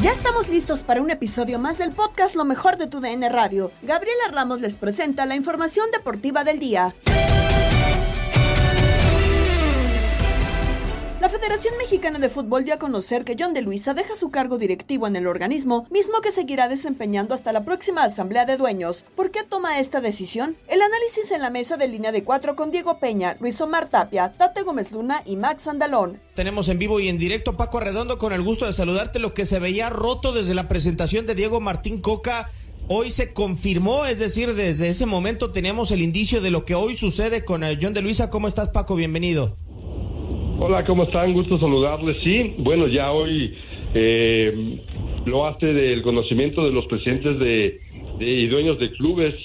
Ya estamos listos para un episodio más del podcast Lo mejor de tu DN Radio. Gabriela Ramos les presenta la información deportiva del día. La Federación Mexicana de Fútbol dio a conocer que John de Luisa deja su cargo directivo en el organismo, mismo que seguirá desempeñando hasta la próxima Asamblea de Dueños. ¿Por qué toma esta decisión? El análisis en la mesa de línea de cuatro con Diego Peña, Luis Omar Tapia, Tate Gómez Luna y Max Andalón. Tenemos en vivo y en directo Paco Arredondo con el gusto de saludarte. Lo que se veía roto desde la presentación de Diego Martín Coca hoy se confirmó, es decir, desde ese momento teníamos el indicio de lo que hoy sucede con John de Luisa. ¿Cómo estás, Paco? Bienvenido. Hola, ¿cómo están? Gusto saludarles. Sí, bueno, ya hoy eh, lo hace del conocimiento de los presidentes de, y dueños de clubes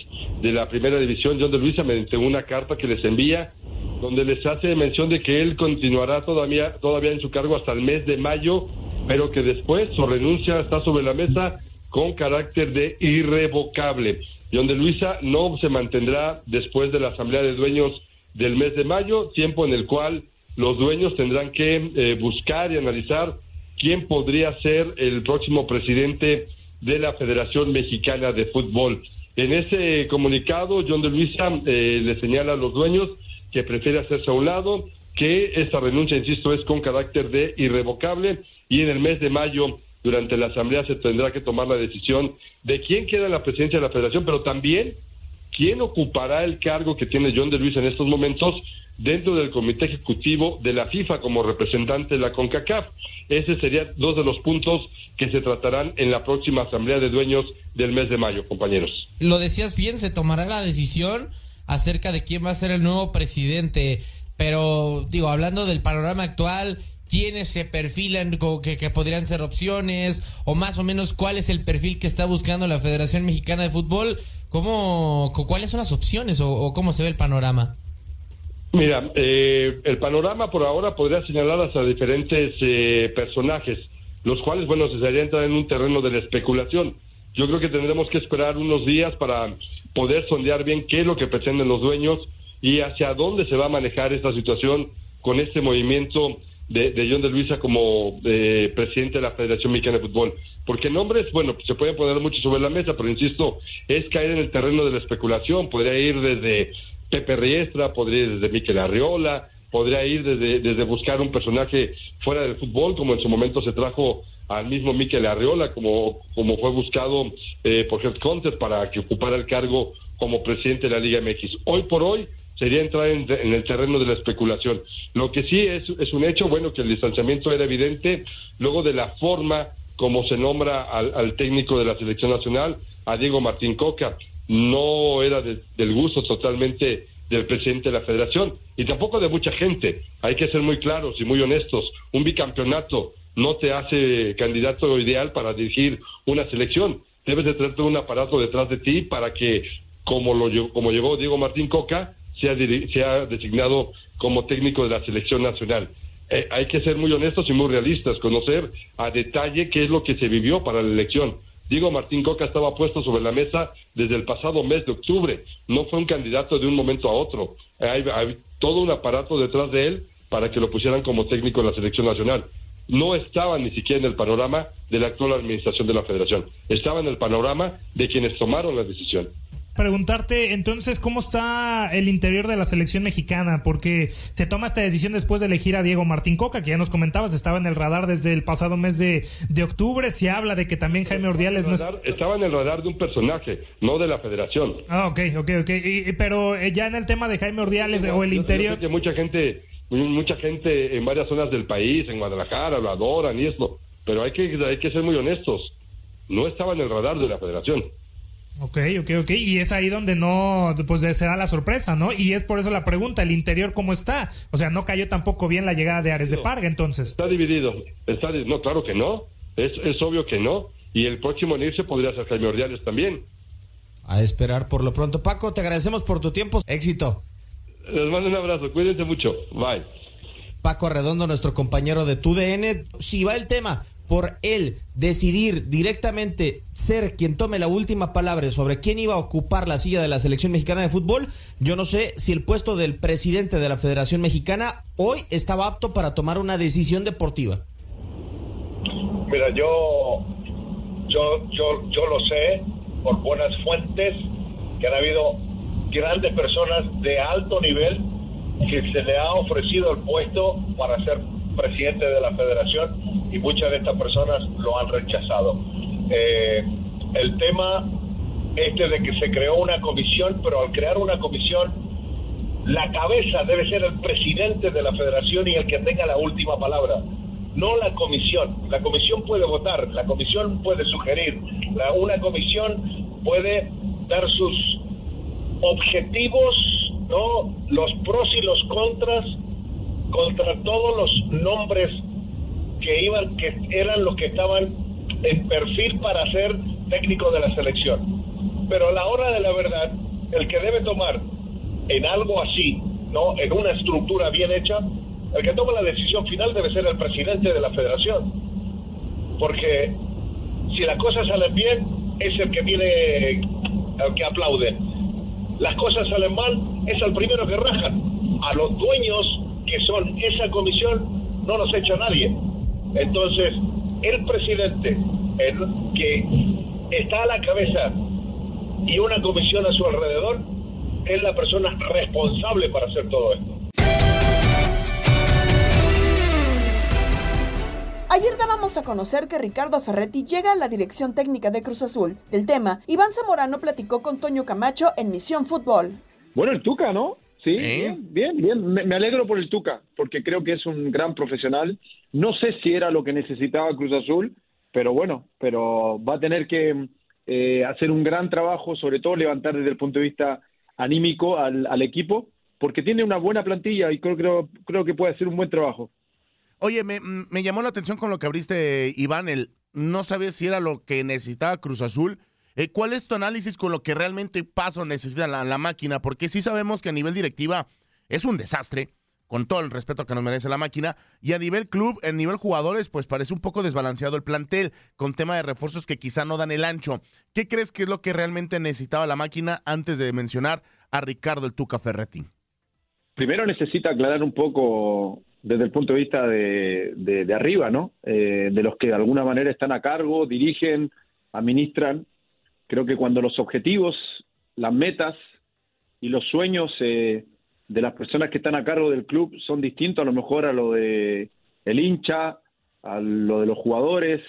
de la primera división, John de Luisa, mediante una carta que les envía, donde les hace mención de que él continuará todavía, todavía en su cargo hasta el mes de mayo, pero que después su renuncia está sobre la mesa con carácter de irrevocable. John de Luisa no se mantendrá después de la asamblea de dueños del mes de mayo, tiempo en el cual los dueños tendrán que eh, buscar y analizar quién podría ser el próximo presidente de la Federación Mexicana de Fútbol. En ese comunicado, John de Luisa eh, le señala a los dueños que prefiere hacerse a un lado, que esta renuncia, insisto, es con carácter de irrevocable y en el mes de mayo, durante la Asamblea, se tendrá que tomar la decisión de quién queda en la presidencia de la Federación, pero también quién ocupará el cargo que tiene John de Luisa en estos momentos dentro del Comité Ejecutivo de la FIFA como representante de la CONCACAF. Ese serían dos de los puntos que se tratarán en la próxima Asamblea de Dueños del mes de mayo, compañeros. Lo decías bien, se tomará la decisión acerca de quién va a ser el nuevo presidente, pero digo, hablando del panorama actual, quiénes se perfilan que, que, podrían ser opciones o más o menos cuál es el perfil que está buscando la Federación Mexicana de Fútbol, ¿cómo, cuáles son las opciones o cómo se ve el panorama? Mira, eh, el panorama por ahora podría señalar hasta diferentes eh, personajes, los cuales, bueno, se sería entrar en un terreno de la especulación. Yo creo que tendremos que esperar unos días para poder sondear bien qué es lo que pretenden los dueños y hacia dónde se va a manejar esta situación con este movimiento de, de John de Luisa como eh, presidente de la Federación Mexicana de Fútbol. porque nombres, bueno, se pueden poner mucho sobre la mesa, pero insisto, es caer en el terreno de la especulación, podría ir desde Pepe Riestra, podría ir desde Miquel Arriola, podría ir desde, desde buscar un personaje fuera del fútbol, como en su momento se trajo al mismo Miquel Arriola, como, como fue buscado eh, por Head Contest para que ocupara el cargo como presidente de la Liga MX. Hoy por hoy sería entrar en, el terreno de la especulación. Lo que sí es, es un hecho, bueno, que el distanciamiento era evidente, luego de la forma como se nombra al, técnico de la selección nacional, a Diego Martín Coca, no era del gusto totalmente del presidente de la federación y tampoco de mucha gente. Hay que ser muy claros y muy honestos. Un bicampeonato no te hace candidato ideal para dirigir una selección. Debes de tener un aparato detrás de ti para que, como, lo, como llegó Diego Martín Coca, sea, sea designado como técnico de la selección nacional. Eh, hay que ser muy honestos y muy realistas, conocer a detalle qué es lo que se vivió para la elección. Diego Martín Coca estaba puesto sobre la mesa desde el pasado mes de octubre. No fue un candidato de un momento a otro. Hay, hay todo un aparato detrás de él para que lo pusieran como técnico de la selección nacional. No estaba ni siquiera en el panorama de la actual administración de la federación. Estaba en el panorama de quienes tomaron la decisión preguntarte entonces cómo está el interior de la selección mexicana, porque se toma esta decisión después de elegir a Diego Martín Coca, que ya nos comentabas, estaba en el radar desde el pasado mes de, de octubre, se habla de que también Jaime Ordiales no Estaba en el radar de un personaje, no de la federación. Ah, ok, ok, ok, pero eh, ya en el tema de Jaime Ordiales o el interior... que mucha gente, mucha gente en varias zonas del país, en Guadalajara, lo adoran y esto, pero hay que, hay que ser muy honestos, no estaba en el radar de la federación. Ok, ok, ok. Y es ahí donde no, pues se da la sorpresa, ¿no? Y es por eso la pregunta, ¿el interior cómo está? O sea, no cayó tampoco bien la llegada de Ares de Parga, entonces. Está dividido. Está, no, claro que no. Es, es obvio que no. Y el próximo en irse podría ser Jaime Ordiales también. A esperar por lo pronto. Paco, te agradecemos por tu tiempo. Éxito. Les mando un abrazo. Cuídense mucho. Bye. Paco Redondo, nuestro compañero de TUDN. Si va el tema por él decidir directamente ser quien tome la última palabra sobre quién iba a ocupar la silla de la selección mexicana de fútbol, yo no sé si el puesto del presidente de la Federación Mexicana hoy estaba apto para tomar una decisión deportiva. Mira, yo, yo, yo, yo lo sé por buenas fuentes que han habido grandes personas de alto nivel que se le ha ofrecido el puesto para ser presidente de la federación y muchas de estas personas lo han rechazado. Eh, el tema este de que se creó una comisión, pero al crear una comisión, la cabeza debe ser el presidente de la federación y el que tenga la última palabra, no la comisión. La comisión puede votar, la comisión puede sugerir, la, una comisión puede dar sus objetivos, no los pros y los contras contra todos los nombres que iban, que eran los que estaban en perfil para ser técnico de la selección. Pero a la hora de la verdad, el que debe tomar en algo así, ¿no? En una estructura bien hecha, el que toma la decisión final debe ser el presidente de la federación. Porque si las cosas salen bien, es el que viene, el que aplaude. Las cosas salen mal, es el primero que raja. A los dueños que son esa comisión no nos echa nadie. Entonces, el presidente el que está a la cabeza y una comisión a su alrededor es la persona responsable para hacer todo esto. Ayer dábamos a conocer que Ricardo Ferretti llega a la dirección técnica de Cruz Azul. Del tema, Iván Zamorano platicó con Toño Camacho en Misión Fútbol. Bueno, el Tuca, ¿no? Sí, ¿Eh? bien, bien, Me, alegro por el Tuca, porque creo que es un gran profesional. No sé si era lo que necesitaba Cruz Azul, pero bueno, pero va a tener que eh, hacer un gran trabajo, sobre todo levantar desde el punto de vista anímico al, equipo, porque tiene una buena plantilla y creo, creo, creo que puede hacer un buen trabajo. Oye, me, me llamó la atención con lo que abriste, Iván, el no sabes si era lo que necesitaba Cruz Azul eh, ¿Cuál es tu análisis con lo que realmente pasa o necesita la, máquina? Porque sí sabemos que a nivel directiva es un desastre, con todo el respeto que nos merece la máquina, y a nivel club, a nivel jugadores, pues parece un poco desbalanceado el plantel, con tema de refuerzos que quizá no dan el ancho. ¿Qué crees que es lo que realmente necesitaba la máquina antes de mencionar a Ricardo el Tuca Ferretti? Primero necesita aclarar un poco desde el punto de vista de, de, arriba, ¿no? Eh, de los que de alguna manera están a cargo, dirigen, administran. Creo que cuando los objetivos, las metas y los sueños eh, de las personas que están a cargo del club son distintos a lo mejor a lo de el hincha, a lo de los jugadores,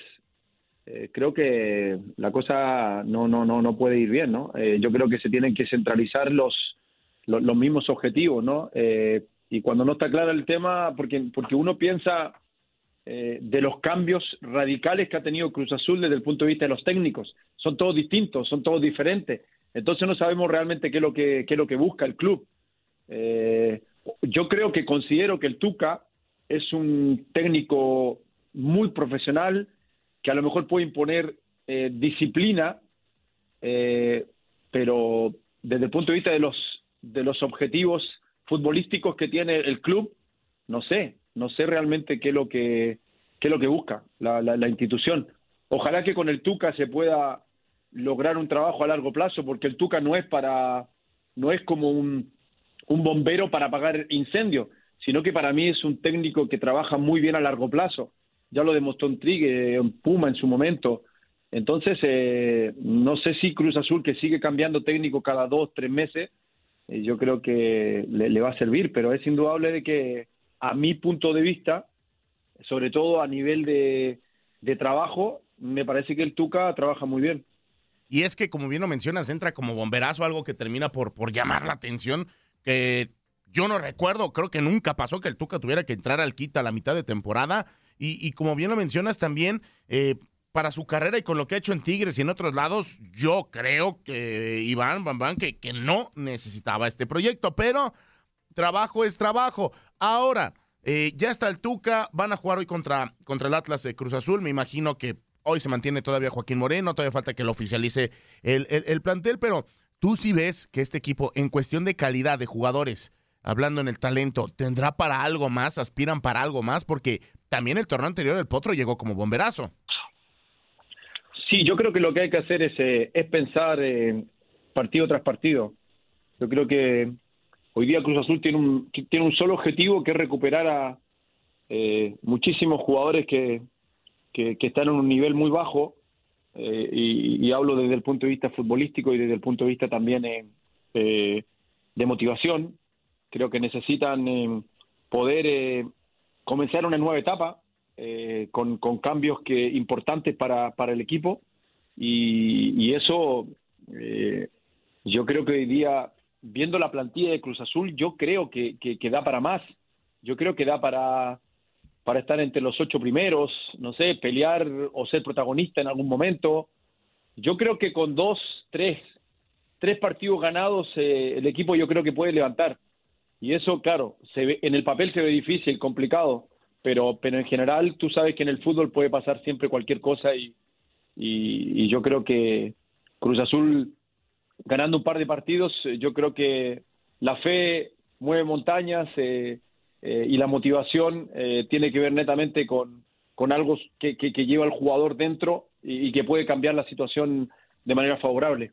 eh, creo que la cosa no, no, no, no puede ir bien, ¿no? Eh, yo creo que se tienen que centralizar los, los, mismos objetivos, ¿no? Eh, y cuando no está claro el tema, porque, porque uno piensa de los cambios radicales que ha tenido Cruz Azul desde el punto de vista de los técnicos, son todos distintos, son todos diferentes, entonces no sabemos realmente qué es lo que, qué es lo que busca el club. yo creo que considero que el Tuca es un técnico muy profesional, que a lo mejor puede imponer eh, disciplina, eh, pero desde el punto de vista de los, de los objetivos futbolísticos que tiene el club, no sé, no sé realmente qué es lo que, es lo que busca la, la, institución. Ojalá que con el Tuca se pueda lograr un trabajo a largo plazo, porque el Tuca no es para, no es como un, un bombero para apagar incendios, sino que para mí es un técnico que trabaja muy bien a largo plazo ya lo demostró en Trigue, en Puma en su momento. Entonces, eh, no sé si Cruz Azul, que sigue cambiando técnico cada dos, tres meses, eh, yo creo que le, va a servir, pero es indudable de que a mi punto de vista, sobre todo a nivel de, trabajo, me parece que el Tuca trabaja muy bien. Y es que, como bien lo mencionas, entra como bomberazo, algo que termina por, por llamar la atención, que yo no recuerdo, creo que nunca pasó que el Tuca tuviera que entrar al quita a la mitad de temporada y, como bien lo mencionas también, eh, para su carrera y con lo que ha hecho en Tigres y en otros lados, yo creo que Iván Bambán que, que no necesitaba este proyecto, pero trabajo es trabajo. Ahora, eh, ya está el Tuca, van a jugar hoy contra, contra el Atlas de Cruz Azul, me imagino que hoy se mantiene todavía Joaquín Moreno, todavía falta que lo oficialice el, el plantel, pero tú sí ves que este equipo en cuestión de calidad de jugadores, hablando en el talento, ¿tendrá para algo más? ¿Aspiran para algo más? Porque también el torneo anterior el Potro llegó como bomberazo. Sí, yo creo que lo que hay que hacer es, eh, es pensar eh, partido tras partido. Yo creo que hoy día Cruz Azul tiene un, tiene un solo objetivo que es recuperar a eh, muchísimos jugadores que, que, están en un nivel muy bajo y, hablo desde el punto de vista futbolístico y desde el punto de vista también de motivación. Creo que necesitan poder comenzar una nueva etapa eh, con, cambios que importantes para, para el equipo y, eso eh, yo creo que hoy día viendo la plantilla de Cruz Azul yo creo que, que, da para más. Yo creo que da para para estar entre los ocho primeros no sé pelear o ser protagonista en algún momento. Yo creo que con dos tres tres partidos ganados eh, el equipo yo creo que puede levantar. Y eso, claro, se ve, en el papel se ve difícil, complicado, pero, pero en general tú sabes que en el fútbol puede pasar siempre cualquier cosa y, y, yo creo que Cruz Azul ganando un par de partidos, eh, yo creo que la fe mueve montañas eh, eh, y la motivación tiene que ver netamente con, con algo que, que, lleva al jugador dentro y que puede cambiar la situación de manera favorable.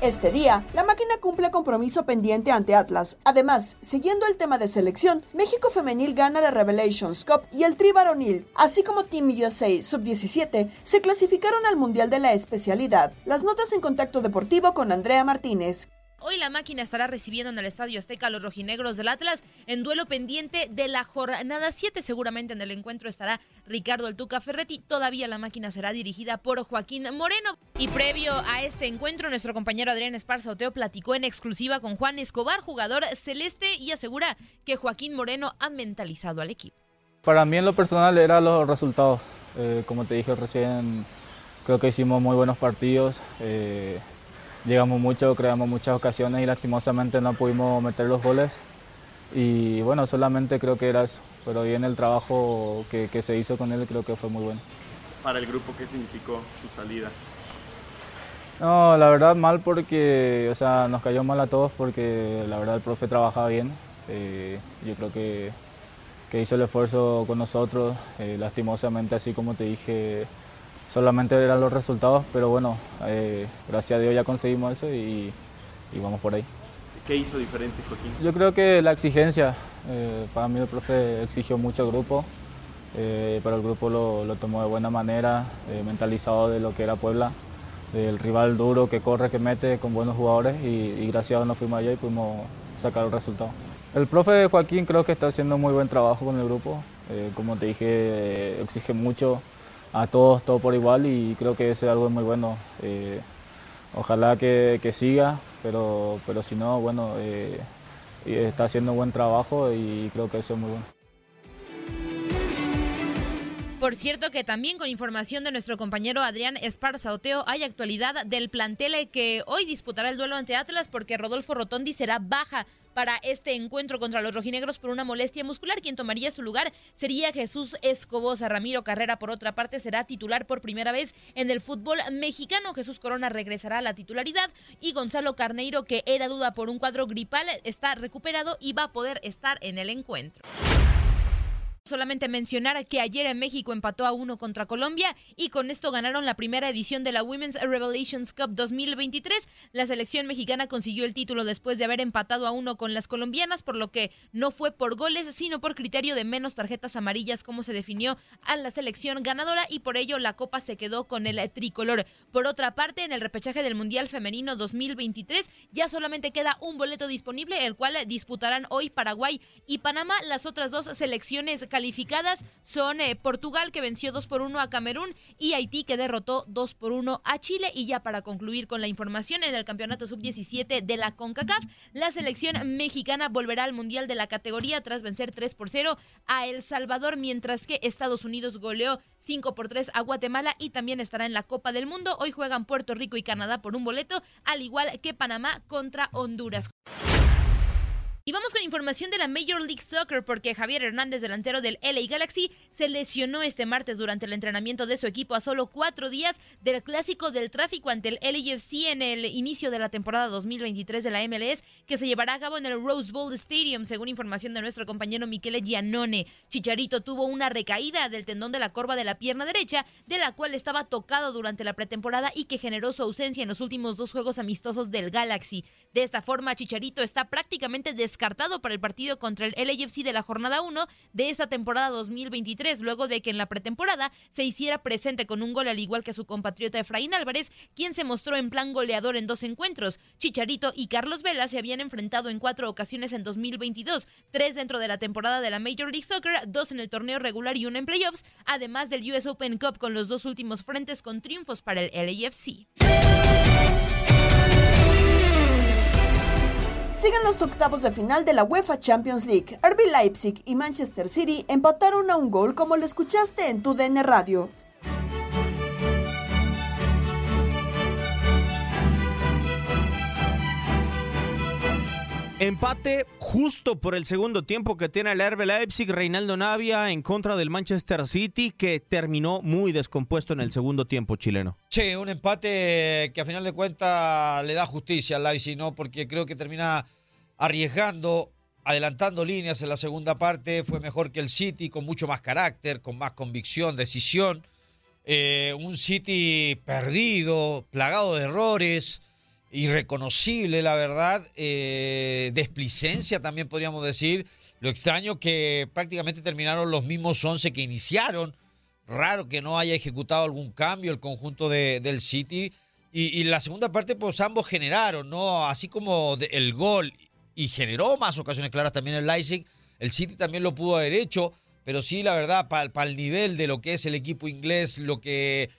Este día, la máquina cumple compromiso pendiente ante Atlas. Además, siguiendo el tema de selección, México Femenil gana la Revelations Cup y el Tri Varonil, así como Team USA Sub-17, se clasificaron al Mundial de la especialidad. Las notas en contacto deportivo con Andrea Martínez. Hoy la máquina estará recibiendo en el Estadio Azteca a los rojinegros del Atlas en duelo pendiente de la jornada 7. Seguramente en el encuentro estará Ricardo Altuca Ferretti. Todavía la máquina será dirigida por Joaquín Moreno. Y previo a este encuentro, nuestro compañero Adrián Esparza Oteo platicó en exclusiva con Juan Escobar, jugador celeste, y asegura que Joaquín Moreno ha mentalizado al equipo. Para mí en lo personal eran los resultados. Eh, como te dije recién, creo que hicimos muy buenos partidos. Eh, llegamos mucho, creamos muchas ocasiones y lastimosamente no pudimos meter los goles. Y bueno, solamente creo que era eso, pero bien el trabajo que, se hizo con él creo que fue muy bueno. ¿Para el grupo qué significó su salida? No, la verdad mal porque, o sea, nos cayó mal a todos porque la verdad el profe trabajaba bien. Eh, yo creo que, que, hizo el esfuerzo con nosotros. Eh, lastimosamente, así como te dije, solamente eran los resultados, pero bueno, eh, gracias a Dios ya conseguimos eso y, vamos por ahí. ¿Qué hizo diferente Joaquín? Yo creo que la exigencia. Eh, para mí el profe exigió mucho al grupo, eh, pero el grupo lo, lo, tomó de buena manera, eh, mentalizado de lo que era Puebla, del rival duro que corre, que mete con buenos jugadores y, y gracias a Dios nos fuimos allá y pudimos sacar el resultado. El profe Joaquín creo que está haciendo muy buen trabajo con el grupo, como te dije, exige mucho a todos, todo por igual y creo que eso es algo muy bueno. ojalá que, que siga, pero, pero si no, bueno, eh, está haciendo buen trabajo y creo que eso es muy bueno. Por cierto que también con información de nuestro compañero Adrián Esparza Oteo hay actualidad del plantel que hoy disputará el duelo ante Atlas porque Rodolfo Rotondi será baja para este encuentro contra los rojinegros por una molestia muscular. Quien tomaría su lugar sería Jesús Escobosa. Ramiro Carrera, por otra parte, será titular por primera vez en el fútbol mexicano. Jesús Corona regresará a la titularidad y Gonzalo Carneiro, que era duda por un cuadro gripal, está recuperado y va a poder estar en el encuentro. Solamente mencionar que ayer en México empató a uno contra Colombia y con esto ganaron la primera edición de la Women's Revelations Cup 2023. La selección mexicana consiguió el título después de haber empatado a uno con las colombianas, por lo que no fue por goles, sino por criterio de menos tarjetas amarillas, como se definió a la selección ganadora y por ello la copa se quedó con el tricolor. Por otra parte, en el repechaje del Mundial Femenino 2023 ya solamente queda un boleto disponible, el cual disputarán hoy Paraguay y Panamá. Las otras dos selecciones calificadas son eh, Portugal que venció 2 por 1 a Camerún y Haití que derrotó 2 por 1 a Chile. Y ya para concluir con la información en el campeonato sub-17 de la CONCACAF, la selección mexicana volverá al Mundial de la categoría tras vencer 3 por 0 a El Salvador, mientras que Estados Unidos goleó 5 por 3 a Guatemala y también estará en la Copa del Mundo. Hoy juegan Puerto Rico y Canadá por un boleto, al igual que Panamá contra Honduras. Y vamos con información de la Major League Soccer porque Javier Hernández, delantero del LA Galaxy, se lesionó este martes durante el entrenamiento de su equipo a solo cuatro días del clásico del tráfico ante el LAFC en el inicio de la temporada 2023 de la MLS que se llevará a cabo en el Rose Bowl Stadium, según información de nuestro compañero Michele Giannone. Chicharito tuvo una recaída del tendón de la corva de la pierna derecha, de la cual estaba tocado durante la pretemporada y que generó su ausencia en los últimos dos juegos amistosos del Galaxy. De esta forma, Chicharito está prácticamente descartado para el partido contra el LAFC de la jornada 1 de esta temporada 2023, luego de que en la pretemporada se hiciera presente con un gol al igual que su compatriota Efraín Álvarez, quien se mostró en plan goleador en dos encuentros. Chicharito y Carlos Vela se habían enfrentado en cuatro ocasiones en 2022, tres dentro de la temporada de la Major League Soccer, dos en el torneo regular y uno en playoffs, además del US Open Cup con los dos últimos frentes con triunfos para el LAFC. Siguen los octavos de final de la UEFA Champions League. RB Leipzig y Manchester City empataron a un gol como lo escuchaste en tu DN Radio. Empate justo por el segundo tiempo que tiene el RB Leipzig, Reinaldo Navia en contra del Manchester City, que terminó muy descompuesto en el segundo tiempo chileno. Sí, un empate que a final de cuentas le da justicia al Leipzig, ¿no? Porque creo que termina arriesgando, adelantando líneas en la segunda parte. Fue mejor que el City, con mucho más carácter, con más convicción, decisión. Eh, un City perdido, plagado de errores irreconocible, la verdad, eh, desplicencia también podríamos decir. Lo extraño que prácticamente terminaron los mismos 11 que iniciaron. Raro que no haya ejecutado algún cambio el conjunto de, del City. Y, la segunda parte, pues ambos generaron, ¿no? Así como el gol y generó más ocasiones claras también el Leipzig. El City también lo pudo haber hecho, pero sí, la verdad, para el nivel de lo que es el equipo inglés, lo que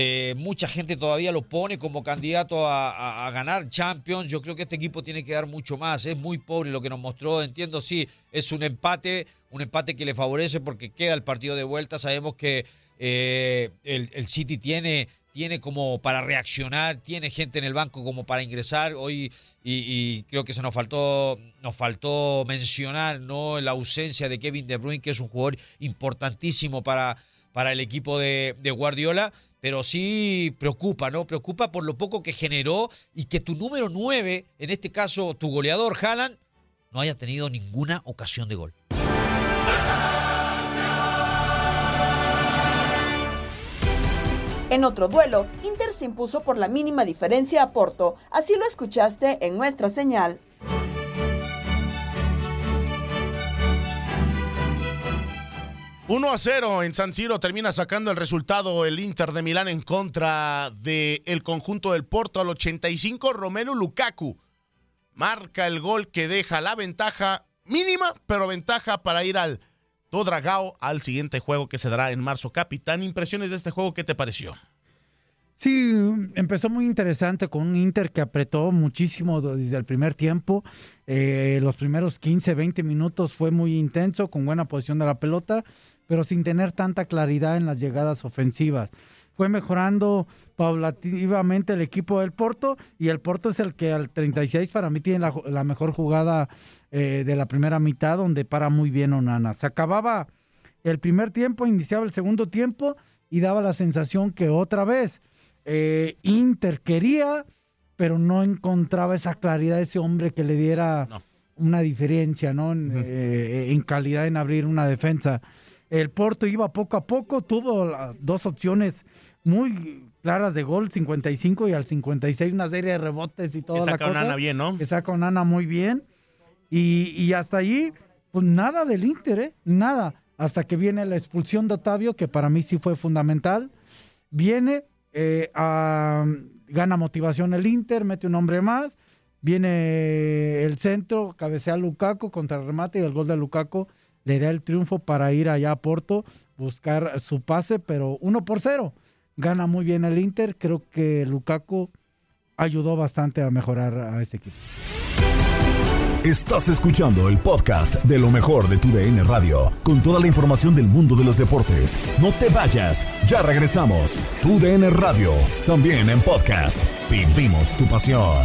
eh, mucha gente todavía lo pone como candidato a, ganar Champions. Yo creo que este equipo tiene que dar mucho más. Es muy pobre lo que nos mostró. Entiendo, sí, es un empate, un empate que le favorece porque queda el partido de vuelta. Sabemos que eh, el, City tiene, tiene como para reaccionar, tiene gente en el banco como para ingresar. Hoy, y, creo que se nos faltó, nos faltó mencionar ¿no? la ausencia de Kevin De Bruyne, que es un jugador importantísimo para, para el equipo de, Guardiola pero sí preocupa, ¿no? Preocupa por lo poco que generó y que tu número 9, en este caso tu goleador Haaland, no haya tenido ninguna ocasión de gol. En otro duelo, Inter se impuso por la mínima diferencia a Porto. Así lo escuchaste en nuestra señal. 1 a 0 en San Siro termina sacando el resultado el Inter de Milán en contra del el conjunto del Porto al 85. Romelu Lukaku marca el gol que deja la ventaja mínima, pero ventaja para ir al Todragao al siguiente juego que se dará en marzo. Capitán, impresiones de este juego, ¿qué te pareció? Sí, empezó muy interesante con un Inter que apretó muchísimo desde el primer tiempo. Eh, los primeros 15, 20 minutos fue muy intenso, con buena posición de la pelota, pero sin tener tanta claridad en las llegadas ofensivas. Fue mejorando paulativamente el equipo del Porto y el Porto es el que al 36 para mí tiene la, mejor jugada eh, de la primera mitad donde para muy bien Onana. Se acababa el primer tiempo, iniciaba el segundo tiempo y daba la sensación que otra vez eh, Inter quería, pero no encontraba esa claridad, ese hombre que le diera una diferencia ¿no? Eh, en calidad en abrir una defensa. El Porto iba poco a poco, tuvo dos opciones muy claras de gol, 55 y al 56 una serie de rebotes y toda que saca la cosa. bien, ¿no? Que saca Nana muy bien. Y, y, hasta allí, pues nada del Inter, ¿eh? Nada. Hasta que viene la expulsión de Otavio, que para mí sí fue fundamental. Viene, eh, a, gana motivación el Inter, mete un hombre más. Viene el centro, cabecea Lukaku contra el remate y el gol de Lukaku le da el triunfo para ir allá a Porto, buscar su pase, pero uno por cero. Gana muy bien el Inter. Creo que Lukaku ayudó bastante a mejorar a este equipo. Estás escuchando el podcast de lo mejor de tu DN Radio, con toda la información del mundo de los deportes. No te vayas, ya regresamos. Tu DN Radio, también en podcast. Vivimos tu pasión.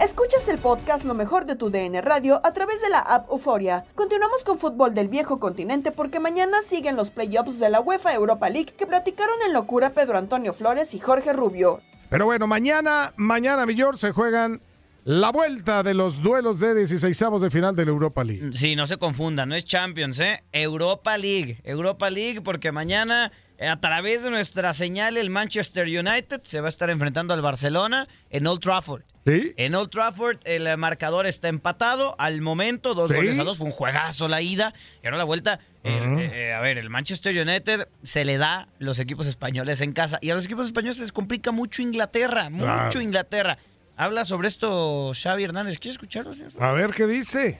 Escuchas el podcast Lo mejor de tu DN Radio a través de la app Euforia. Continuamos con fútbol del viejo continente porque mañana siguen los playoffs de la UEFA Europa League que platicaron en locura Pedro Antonio Flores y Jorge Rubio. Pero bueno, mañana, mañana, Millor, se juegan la vuelta de los duelos de 16 de final de la Europa League. Sí, no se confunda, no es Champions, ¿eh? Europa League. Europa League porque mañana a través de nuestra señal, el Manchester United se va a estar enfrentando al Barcelona en Old Trafford. ¿Sí? En Old Trafford el marcador está empatado al momento, dos ¿Sí? goles a dos, fue un juegazo la ida y ahora la vuelta. eh, eh, a ver, el Manchester United se le da los equipos españoles en casa y a los equipos españoles les complica mucho Inglaterra, mucho. Inglaterra. Habla sobre esto Xavi Hernández. ¿Quiere escucharlo, señor? A ver qué dice.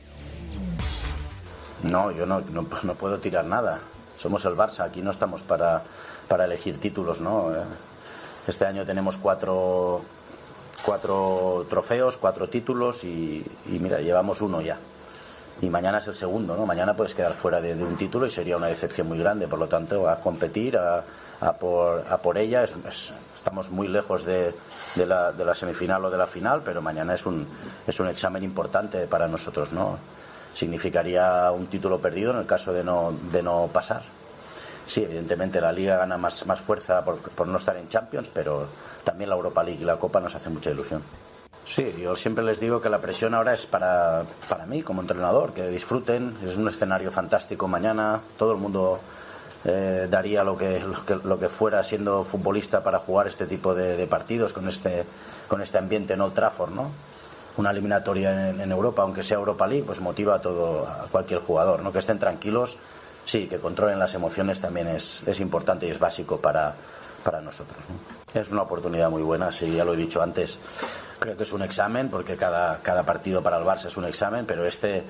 No, yo no, no, no puedo tirar nada. Somos el Barça, aquí no estamos para, para elegir títulos, ¿no? Eh, Este año tenemos cuatro, cuatro trofeos, cuatro títulos y, y mira, llevamos uno ya. Y mañana es el segundo, ¿no? Mañana puedes quedar fuera de, un título y sería una decepción muy grande. Por lo tanto, a competir, a, por, a por ella. Es- es- estamos muy lejos de, de la, de la semifinal o de la final, pero mañana es un, es un examen importante para nosotros, ¿no? Significaría un título perdido en el caso de no, de no pasar. Sí, evidentemente la Liga gana más, más fuerza por, por no estar en Champions, pero también la Europa League y la Copa nos hace mucha ilusión. Sí, yo siempre les digo que la presión ahora es para, para mí como entrenador, que disfruten, es un escenario fantástico mañana, todo el mundo eh, daría lo que, lo, que, fuera siendo futbolista para jugar este tipo de, partidos con este, con este ambiente en Old Trafford, ¿no? Una eliminatoria en, Europa, aunque sea Europa League, pues motiva a todo, a cualquier jugador, ¿no? Que estén tranquilos, sí, que controlen las emociones también es, es importante y es básico para, para nosotros. ¿no? Es una oportunidad muy buena, sí, ya lo he dicho antes. Creo que es un examen, porque cada, cada partido para el Barça es un examen, pero este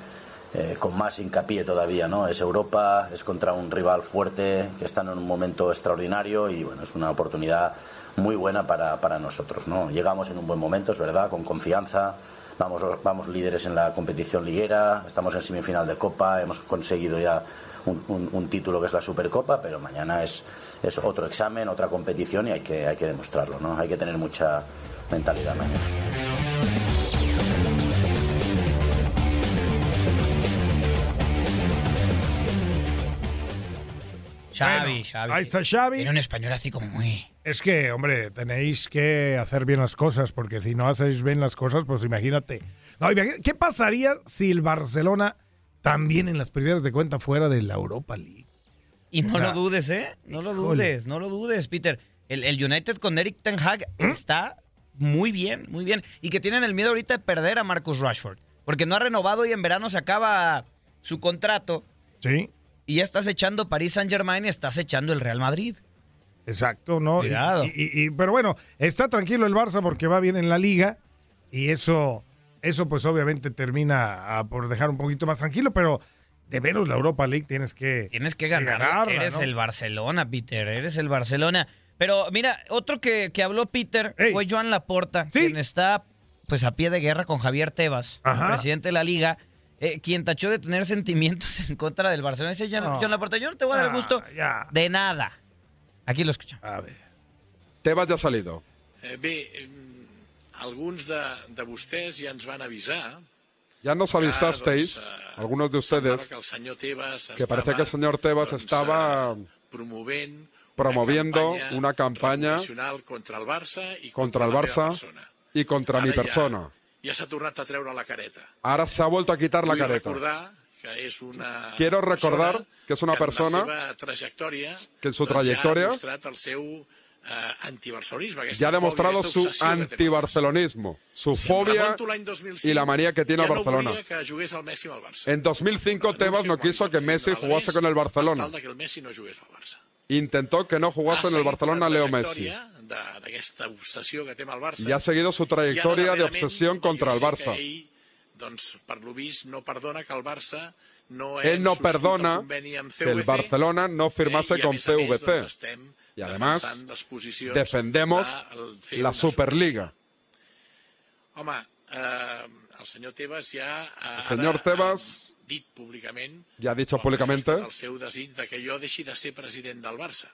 eh, con más hincapié todavía, ¿no? Es Europa, es contra un rival fuerte, que están en un momento extraordinario y bueno, es una oportunidad muy buena para, para nosotros, ¿no? Llegamos en un buen momento, es verdad, con confianza, vamos, vamos líderes en la competición liguera, estamos en semifinal de Copa, hemos conseguido ya un, un- título que es la Supercopa, pero mañana es, es otro examen, otra competición y hay que, hay que demostrarlo, ¿no? Hay que tener mucha mentalidad mañana. Xavi, Bueno, Xavi. Ahí está Xavi. Era un español así como muy... Es que, hombre, tenéis que hacer bien las cosas, porque si no hacéis bien las cosas, pues imagínate. No, ¿Qué pasaría si el Barcelona también en las primeras de cuenta fuera de la Europa League? Y O no sea, lo dudes, ¿eh? No lo híjole. dudes, no lo dudes, Peter. El, el United con Eric Ten Hag ¿Mm? está muy bien, muy bien. Y que tienen el miedo ahorita de perder a Marcus Rashford. Porque no ha renovado y en verano se acaba su contrato. Sí. Y ya estás echando París Saint Germain y estás echando el Real Madrid. Exacto, ¿no? Cuidado. y- y- y- pero bueno, está tranquilo el Barça porque va bien en la liga y eso, eso pues obviamente termina a- por dejar un poquito más tranquilo, pero de menos la Europa League tienes que, Tienes que ganar. ganarla, eres ¿no? el Barcelona, Peter. Eres el Barcelona. Pero mira, otro que, que habló Peter fue Joan Laporta, quien está pues a pie de guerra con Javier Tebas, el presidente de la liga, eh, quien tachó de tener sentimientos en contra del Barcelona. Dice Joan, No. Joan Laporta, yo no te voy a dar el Ah, gusto ya. de nada. Aquí lo escuchamos. A ver. Tebas ya ha salido. Eh, bé, em, alguns de, de vostès ja ens van avisar Ya nos avisasteis, algunos de ustedes, que el senyor Tebas que parece que el señor Tebas estaba promovent promoviendo una campaña contra el Barça i contra el Barça y contra mi ja- persona. Ja s'ha tornat a treure la careta. Ahora se ha vuelto a quitar la Vull careta. recordar que una Quiero recordar persona que es una que en persona la seva trajectòria, que en su doncs, trayectoria ja ha demostrat el seu eh, antibarcelonisme. aquesta Ya ha demostrado fòbia, su antibarcelonismo, su Si em fobia remunto l'any 2005, y la manía que tiene a Barcelona. No que Messi Barça. En 2005 Tebas no quiso que Messi jugase con el Barcelona. Tal de que el Messi no jugués al Barça. Intentó que no jugase en el Barcelona Leo Messi. Trajectòria d'aquesta obsessió que té amb el Barça. Y ha seguido su trayectoria de obsesión contra el Barça. Que ell, doncs, per lo vist, no perdona que el Barça no Él no perdona que el Barcelona no firmase eh, con doncs, CVC. Y además defendemos la Superliga. Home, eh, el senyor Tebas ja El dit públicament ya ha dicho públicamente el seu desig de que jo deixi de ser president del Barça.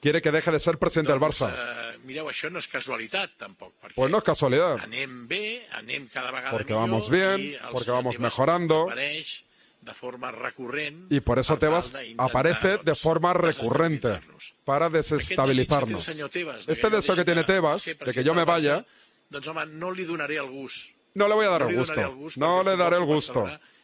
quiere que deje de ser presidente del Barça. Eh, mireu, això no és casualitat, tampoc, perquè Pues no es casualidad, anem bé, anem cada vegada porque millor vamos i bien, el porque vamos mejorando apareix de forma recurrent y por eso Tebas aparece de forma recurrente para desestabilizarnos. Este que jo deseo que tiene Tebas de que yo me president vaya, Barça, doncs home, no li donaré el gust. no le voy a dar No el gusto. gust No le daré el Futbol gusto. Barcelona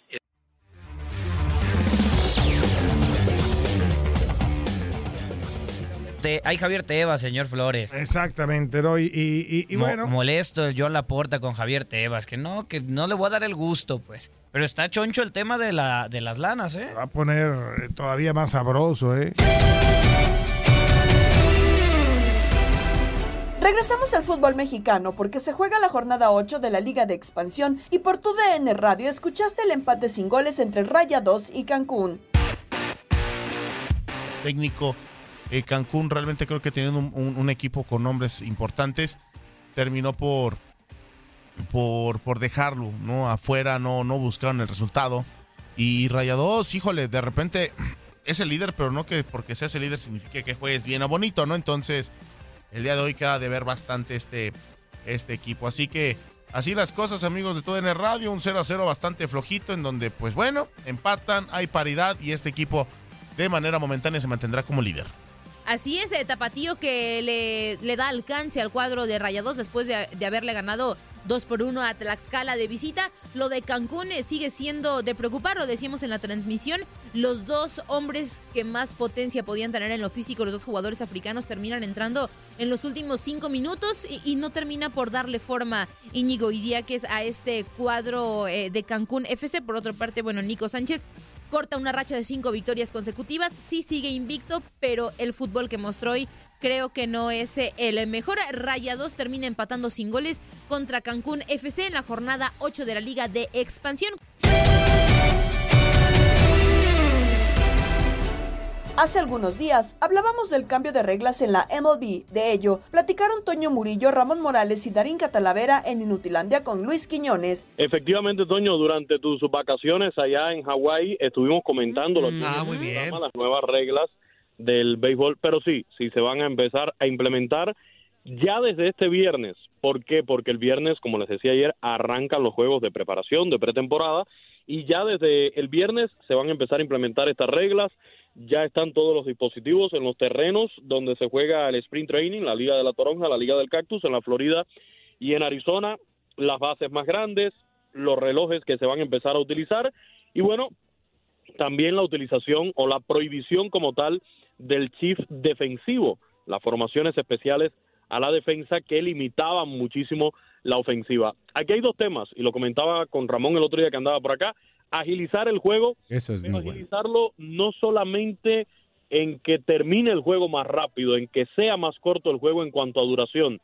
Te- hay Javier Tebas, señor Flores. Exactamente, ¿no? Y, y- y- y Mo- bueno, molesto el Joan Laporta con Javier Tebas, que no, que no le voy a dar el gusto, pues. Pero está choncho el tema de, la, de las lanas, ¿eh? va a poner eh, todavía más sabroso, ¿eh? Regresamos al fútbol mexicano porque se juega la jornada 8 de la Liga de Expansión y por tu DN Radio escuchaste el empate sin goles entre Rayados y Cancún. técnico. Eh, Cancún realmente creo que teniendo un, equipo con nombres importantes, terminó por, por, por dejarlo, ¿no? Afuera, no, no buscaron el resultado. Y Rayados, híjole, de repente es el líder, pero no que porque seas el líder signifique que juegues bien o bonito, ¿no? Entonces, el día de hoy queda de ver bastante este, este equipo. Así que así las cosas, amigos de TUDN Radio, un 0 a 0 bastante flojito, en donde, pues bueno, empatan, hay paridad y este equipo de manera momentánea se mantendrá como líder. Así es, eh, Tapatío que le, le da alcance al cuadro de Rayados después de, de haberle ganado 2 por 1 a Tlaxcala de visita. Lo de Cancún eh, sigue siendo de preocupar, lo decíamos en la transmisión. Los dos hombres que más potencia podían tener en lo físico, los dos jugadores africanos, terminan entrando en los últimos cinco minutos y, no termina por darle forma Íñigo Idiáquez a este cuadro eh, de Cancún FC. Por otra parte, bueno, Nico Sánchez corta una racha de cinco victorias consecutivas, sí sigue invicto, pero el fútbol que mostró hoy creo que no es eh, el mejor. Rayados termina empatando sin goles contra Cancún FC en la jornada 8 de la Liga de Expansión. Hace algunos días hablábamos del cambio de reglas en la MLB. De ello, platicaron Toño Murillo, Ramón Morales y Darín Catalavera en Inutilandia con Luis Quiñones. Efectivamente, Toño, durante tus vacaciones allá en Hawái estuvimos comentando que Ah, muy bien. las nuevas reglas del béisbol, pero sí, sí se van a empezar a implementar ya desde este viernes. ¿Por qué? Porque el viernes, como les decía ayer, arrancan los juegos de preparación, de pretemporada, y ya desde el viernes se van a empezar a implementar estas reglas. Ya están todos los dispositivos en los terrenos donde se juega el sprint training, la Liga de la Toronja, la Liga del Cactus, en la Florida y en Arizona, las bases más grandes, los relojes que se van a empezar a utilizar y bueno, también la utilización o la prohibición como tal del chief defensivo, las formaciones especiales a la defensa que limitaban muchísimo la ofensiva. Aquí hay dos temas, y lo comentaba con Ramón el otro día que andaba por acá, agilizar el juego, Eso es pero muy bueno. agilizarlo no solamente en que termine el juego más rápido, en que sea más corto el juego en cuanto a duración,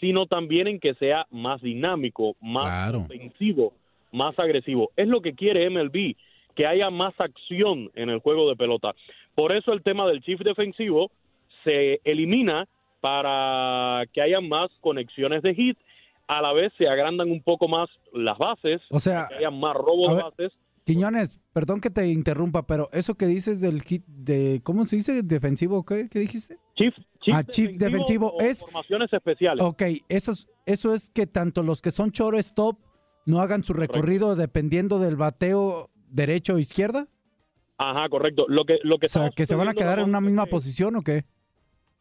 sino también en que sea más dinámico, más ofensivo, más agresivo. Es lo que quiere MLB, que haya más acción en el juego de pelota. Por eso el tema del chief defensivo se elimina para que haya más conexiones de hit, a la vez se agrandan un poco más las bases, O sea, que haya más robo a de ver, bases. Quiñones, perdón que te interrumpa, pero eso que dices del hit de, ¿cómo se dice? ¿Defensivo? ¿Qué, qué dijiste? Chief, chief ah, chief defensivo o es... formaciones especiales. Ok, eso es, eso es que tanto los que son shortstop no hagan su recorrido dependiendo del bateo derecho o izquierda. Ajá, correcto. Lo que lo que O sea, que se van a quedar en una misma posición o qué?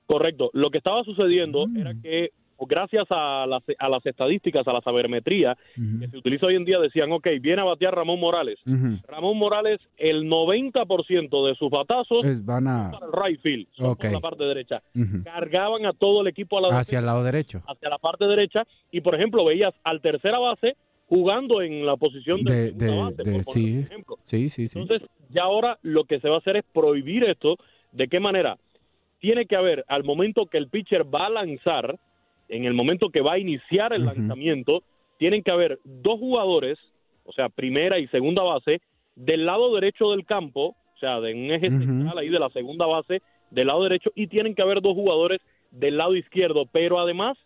Correcto. Lo que estaba sucediendo Mm. era que gracias a las, a las estadísticas, a la sabermetría que se utiliza hoy en día, decían, ok, viene a batear Ramón Morales. Ramón Morales, el 90% de sus batazos van a para el right field, son Ok. por la parte derecha. Cargaban a todo el equipo a la hacia el lado derecho. hacia la parte derecha y, por ejemplo, veías al tercera base jugando en la posición de, De, de, base, sí, sí. Entonces, ya ahora lo que se va a hacer es prohibir esto. ¿De qué manera? Tiene que haber, al momento que el pitcher va a lanzar, en el momento que va a iniciar el lanzamiento, tienen que haber dos jugadores, o sea, primera y segunda base, del lado derecho del campo, o sea, de un eje central ahí de la segunda base, del lado derecho, y tienen que haber dos jugadores del lado izquierdo, pero además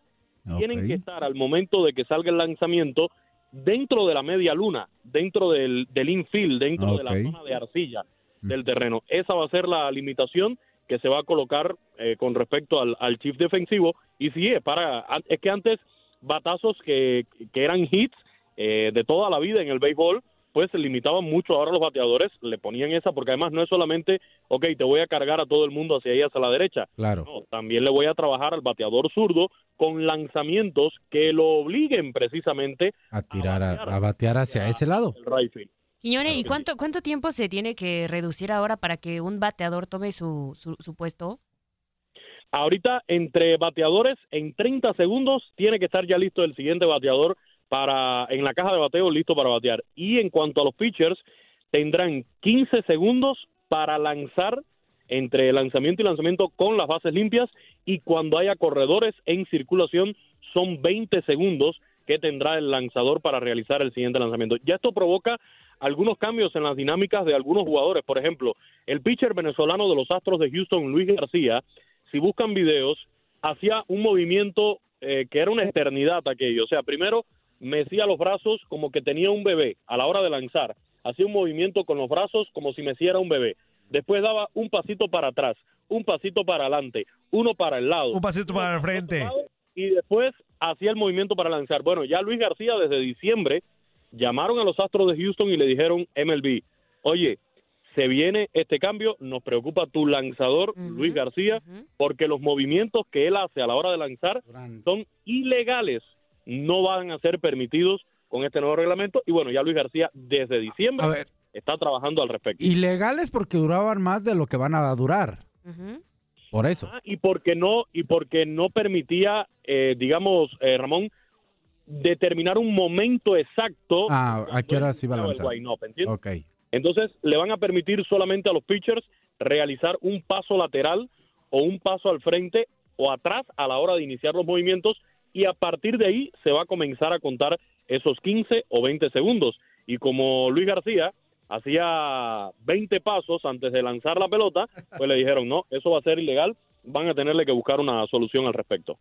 tienen que estar al momento de que salga el lanzamiento dentro de la media luna, dentro del, del infield, dentro de la zona de arcilla del terreno. Esa va a ser la limitación que se va a colocar eh, con respecto al, al chief defensivo. Y sí, es, para, an- es que antes batazos que, que eran hits eh, de toda la vida en el béisbol, pues se limitaban mucho. Ahora los bateadores le ponían esa, porque además no es solamente, ok, te voy a cargar a todo el mundo hacia ahí, hacia la derecha. Claro. No, también le voy a trabajar al bateador zurdo con lanzamientos que lo obliguen precisamente A tirar, a, a batear hacia ese lado. el right field. Quiñones, ¿y cuánto, cuánto tiempo se tiene que reducir ahora para que un bateador tome su, su, su puesto? Ahorita, entre bateadores, en 30 segundos tiene que estar ya listo el siguiente bateador para en la caja de bateo listo para batear. Y en cuanto a los pitchers, tendrán 15 segundos para lanzar entre lanzamiento y lanzamiento con las bases limpias y cuando haya corredores en circulación son 20 segundos que tendrá el lanzador para realizar el siguiente lanzamiento. Ya esto provoca algunos cambios en las dinámicas de algunos jugadores. Por ejemplo, el pitcher venezolano de los Astros de Houston, Luis García, si buscan videos, hacía un movimiento eh, que era una eternidad aquello. O sea, primero mecía los brazos como que tenía un bebé a la hora de lanzar. Hacía un movimiento con los brazos como si meciera un bebé. Después daba un pasito para atrás, un pasito para adelante, uno para el lado. Un pasito para el frente. Y después hacía el movimiento para lanzar. Bueno, ya Luis García desde diciembre llamaron a los Astros de Houston y le dijeron MLB, oye, se viene este cambio, nos preocupa tu lanzador, Luis García, porque los movimientos que él hace a la hora de lanzar son ilegales, no van a ser permitidos con este nuevo reglamento. Y bueno, ya Luis García desde diciembre está trabajando al respecto. Ilegales porque duraban más de lo que van a durar. Por eso. Ah, y porque no y porque no permitía, eh, digamos, eh, Ramón, determinar un momento exacto. Ah, ¿a qué hora se iba a lanzar? Entonces, le van a permitir solamente a los pitchers realizar un paso lateral o un paso al frente o atrás a la hora de iniciar los movimientos y a partir de ahí se va a comenzar a contar esos 15 o 20 segundos. Y como Luis García hacía 20 pasos antes de lanzar la pelota, pues le dijeron, no, eso va a ser ilegal, van a tenerle que buscar una solución al respecto.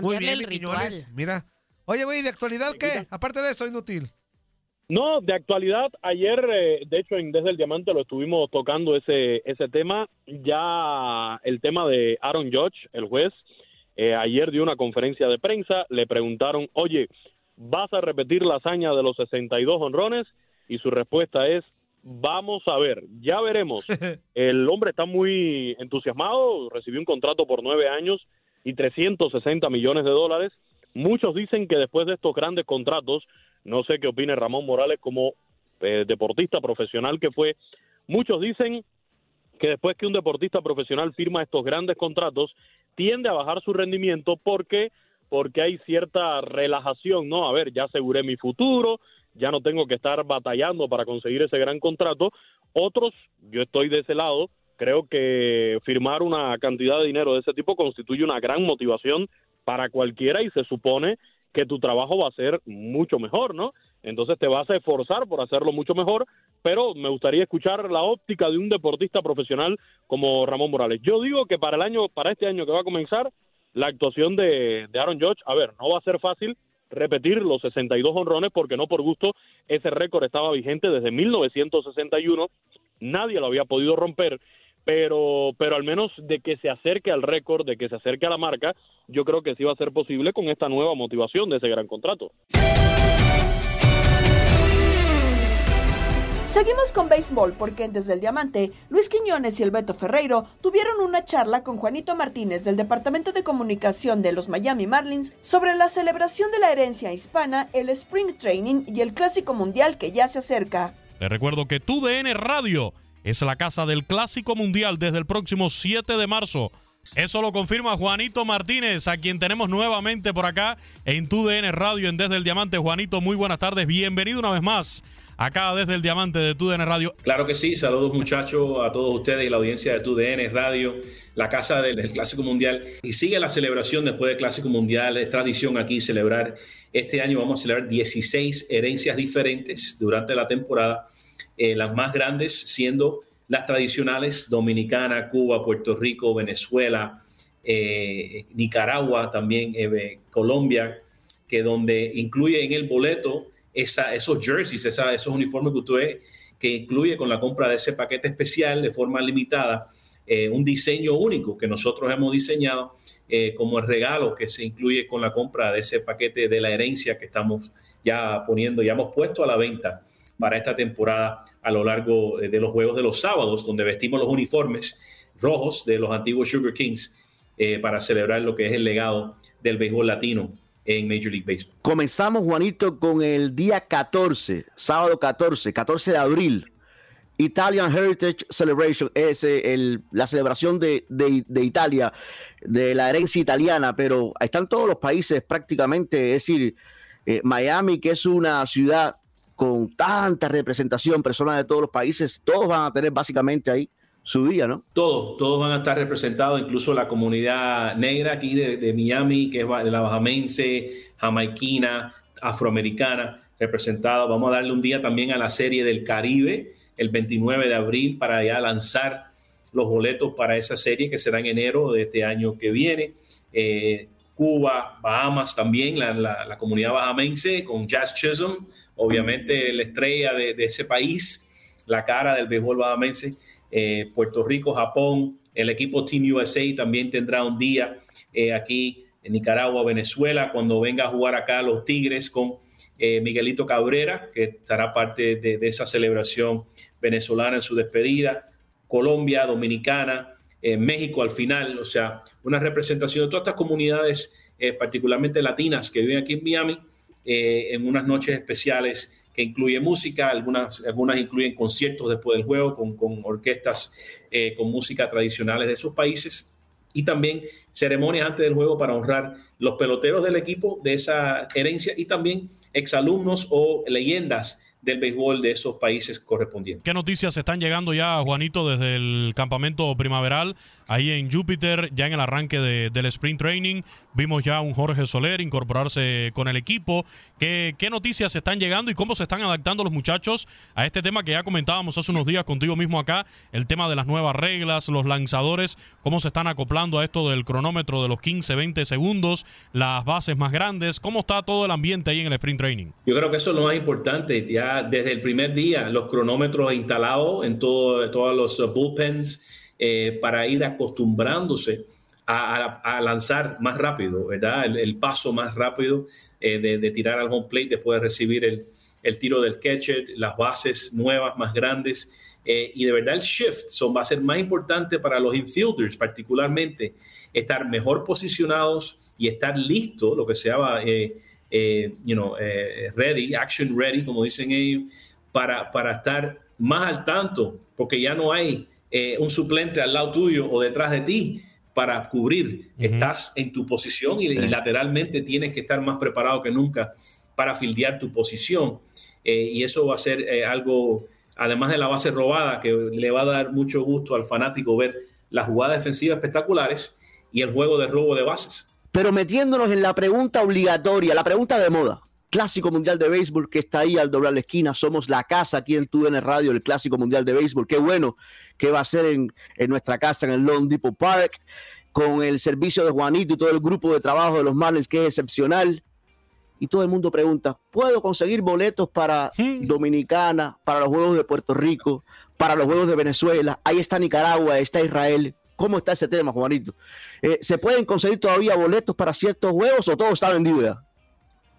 Muy bien, el Quiñones. ritual. Mira. Oye, güey, ¿de actualidad qué? Aparte de eso, inútil. No, de actualidad, ayer, eh, de hecho, en Desde el Diamante lo estuvimos tocando ese, ese tema. Ya el tema de Aaron Judge, el juez, eh, ayer dio una conferencia de prensa, le preguntaron, oye, ¿vas a repetir la hazaña de los 62 honrones? Y su respuesta es, Vamos a ver, ya veremos. El hombre está muy entusiasmado, recibió un contrato por nueve años y 360 millones de dólares. Muchos dicen que después de estos grandes contratos, no sé qué opine Ramón Morales como eh, deportista profesional que fue, muchos dicen que después que un deportista profesional firma estos grandes contratos, tiende a bajar su rendimiento porque porque hay cierta relajación, ¿no? A ver, ya aseguré mi futuro, ya no tengo que estar batallando para conseguir ese gran contrato. Otros, yo estoy de ese lado, creo que firmar una cantidad de dinero de ese tipo constituye una gran motivación para cualquiera y se supone que tu trabajo va a ser mucho mejor, ¿no? Entonces te vas a esforzar por hacerlo mucho mejor, pero me gustaría escuchar la óptica de un deportista profesional como Ramón Morales. Yo digo que para el año, para este año que va a comenzar, la actuación de, de Aaron Judge, a ver, no va a ser fácil repetir los 62 honrones porque no por gusto ese récord estaba vigente desde 1961, nadie lo había podido romper, pero pero al menos de que se acerque al récord, de que se acerque a la marca, yo creo que sí va a ser posible con esta nueva motivación de ese gran contrato. Seguimos con béisbol porque Desde el Diamante, Luis Quiñones y el Beto Ferreiro tuvieron una charla con Juanito Martínez del Departamento de Comunicación de los Miami Marlins sobre la celebración de la herencia hispana, el Spring Training y el Clásico Mundial que ya se acerca. Les recuerdo que TUDN Radio es la casa del Clásico Mundial desde el próximo 7 de marzo. Eso lo confirma Juanito Martínez, a quien tenemos nuevamente por acá en TUDN Radio en Desde el Diamante. Juanito, muy buenas tardes, bienvenido una vez más acá desde el Diamante de TUDN Radio. Claro que sí, saludos muchachos a todos ustedes y la audiencia de TUDN Radio, la casa del, del, Clásico Mundial. Y sigue la celebración después del Clásico Mundial, es tradición aquí celebrar. Este año vamos a celebrar 16 herencias diferentes durante la temporada, eh, las más grandes siendo las tradicionales, Dominicana, Cuba, Puerto Rico, Venezuela, eh, Nicaragua, también eh, Colombia, que donde incluye en el boleto esos jerseys, esos uniformes que usted que incluye con la compra de ese paquete especial de forma limitada, un diseño único que nosotros hemos diseñado como el regalo que se incluye con la compra de ese paquete de la herencia que estamos ya poniendo, ya hemos puesto a la venta para esta temporada a lo largo de los juegos de los sábados, donde vestimos los uniformes rojos de los antiguos Sugar Kings eh, para celebrar lo que es el legado del béisbol latino en Major League Baseball. Comenzamos, Juanito, con el día 14, sábado 14, 14 de abril. Italian Heritage Celebration es el, la celebración de, Italia, de la herencia italiana, pero están todos los países prácticamente, es decir, eh, Miami, que es una ciudad con tanta representación, personas de todos los países, todos van a tener básicamente ahí su día, ¿no? Todos, todos van a estar representados, incluso la comunidad negra aquí de, de Miami, que es la bajamense, jamaiquina, afroamericana, representada. Vamos a darle un día también a la serie del Caribe, el 29 de abril, para ya lanzar los boletos para esa serie que será en enero de este año que viene. Eh, Cuba, Bahamas también, la, la, la, comunidad bahamense con Jazz Chisholm, obviamente la estrella de, ese país, la cara del béisbol bahamense eh, Puerto Rico, Japón, el equipo Team USA también tendrá un día eh, aquí en Nicaragua, Venezuela, cuando venga a jugar acá los Tigres con eh, Miguelito Cabrera, que estará parte de, de, esa celebración venezolana en su despedida, Colombia, Dominicana, México al final, o sea, una representación de todas estas comunidades, particularmente latinas que viven aquí en Miami, en unas noches especiales que incluye música, algunas, algunas incluyen conciertos después del juego con, con orquestas eh, con música tradicionales de esos países. Y también ceremonias antes del juego para honrar los peloteros del equipo de esa herencia y también exalumnos o leyendas del béisbol de esos países correspondientes. ¿Qué noticias están llegando ya, Juanito, desde el campamento primaveral ahí en Júpiter, ya en el arranque de, del sprint training? Vimos ya a un Jorge Soler incorporarse con el equipo. ¿Qué, ¿Qué noticias están llegando y cómo se están adaptando los muchachos a este tema que ya comentábamos hace unos días contigo mismo acá? El tema de las nuevas reglas, los lanzadores, cómo se están acoplando a esto del cronómetro de los 15, 20 segundos, las bases más grandes. ¿Cómo está todo el ambiente ahí en el sprint training? Yo creo que eso es lo más importante. Ya desde el primer día, los cronómetros instalados en todo, todos los bullpens eh, para ir acostumbrándose a, a, a, lanzar más rápido, ¿verdad? El, el paso más rápido eh, de, de, tirar al home plate después de recibir el, el tiro del catcher, las bases nuevas, más grandes. Eh, y de verdad el shift son, va a ser más importante para los infielders, particularmente estar mejor posicionados y estar listo, lo que se llama, eh, eh, you know, ready, action ready, como dicen ellos, para, para estar más al tanto, porque ya no hay un suplente al lado tuyo o detrás de ti para cubrir. Estás en tu posición y, lateralmente tienes que estar más preparado que nunca para fildear tu posición. y eso va a ser algo además de la base robada, que le va a dar mucho gusto al fanático ver las jugadas defensivas espectaculares y el juego de robo de bases. Pero metiéndonos en la pregunta obligatoria, la pregunta de moda. Clásico Mundial de Béisbol que está ahí al doblar la esquina. Somos la casa aquí en TUDN Radio, el Clásico Mundial de Béisbol. Qué bueno que va a ser en, en nuestra casa, en el Lone Depot Park, con el servicio de Juanito y todo el grupo de trabajo de los Marlins, que es excepcional y todo el mundo pregunta, ¿puedo conseguir boletos para Dominicana, para los Juegos de Puerto Rico, para los Juegos de Venezuela? Ahí está Nicaragua, está Israel. ¿Cómo está ese tema, Juanito? Eh, ¿Se pueden conseguir todavía boletos para ciertos juegos o todo está vendido ya?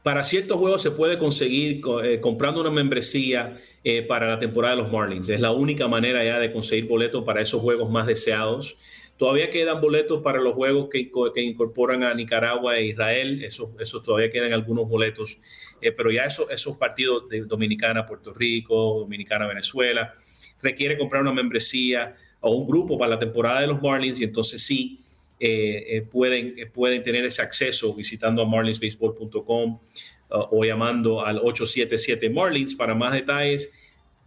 Para ciertos juegos se puede conseguir eh, comprando una membresía eh, para la temporada de los Marlins. Es la única manera ya de conseguir boletos para esos juegos más deseados. Todavía quedan boletos para los juegos que, incorporan a Nicaragua e Israel, esos, esos todavía quedan algunos boletos, pero ya esos, esos partidos de Dominicana, Puerto Rico, Dominicana, Venezuela, requiere comprar una membresía o un grupo para la temporada de los Marlins y entonces sí eh, eh, pueden, pueden tener ese acceso visitando a marlinsbaseball.com o llamando al 877 Marlins para más detalles.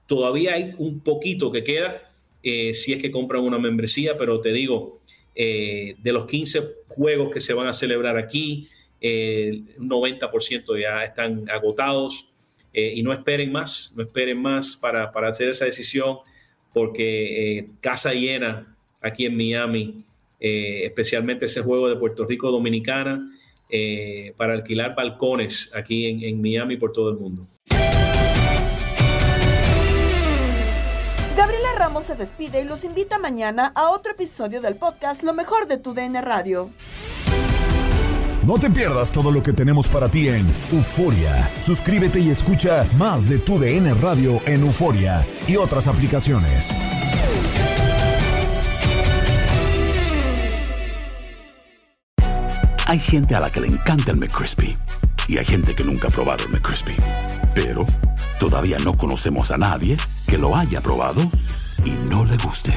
Todavía hay un poquito que queda, eh, si es que compran una membresía, pero te digo, eh, de los 15 juegos que se van a celebrar aquí, el 90% ya están agotados eh, y no esperen más, no esperen más para, para hacer esa decisión, porque casa llena aquí en Miami, especialmente ese juego de Puerto Rico Dominicana, para alquilar balcones aquí en, en Miami por todo el mundo. Gabriela Ramos se despide y los invita mañana a otro episodio del podcast Lo mejor de tu DN Radio. No te pierdas todo lo que tenemos para ti en Euforia. Suscríbete y escucha más de tu DN Radio en Euforia y otras aplicaciones. Hay gente a la que le encanta el McCrispy y hay gente que nunca ha probado el McCrispy. Pero Todavía no conocemos a nadie que lo haya probado y no le guste.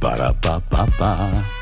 Para pa pa pa.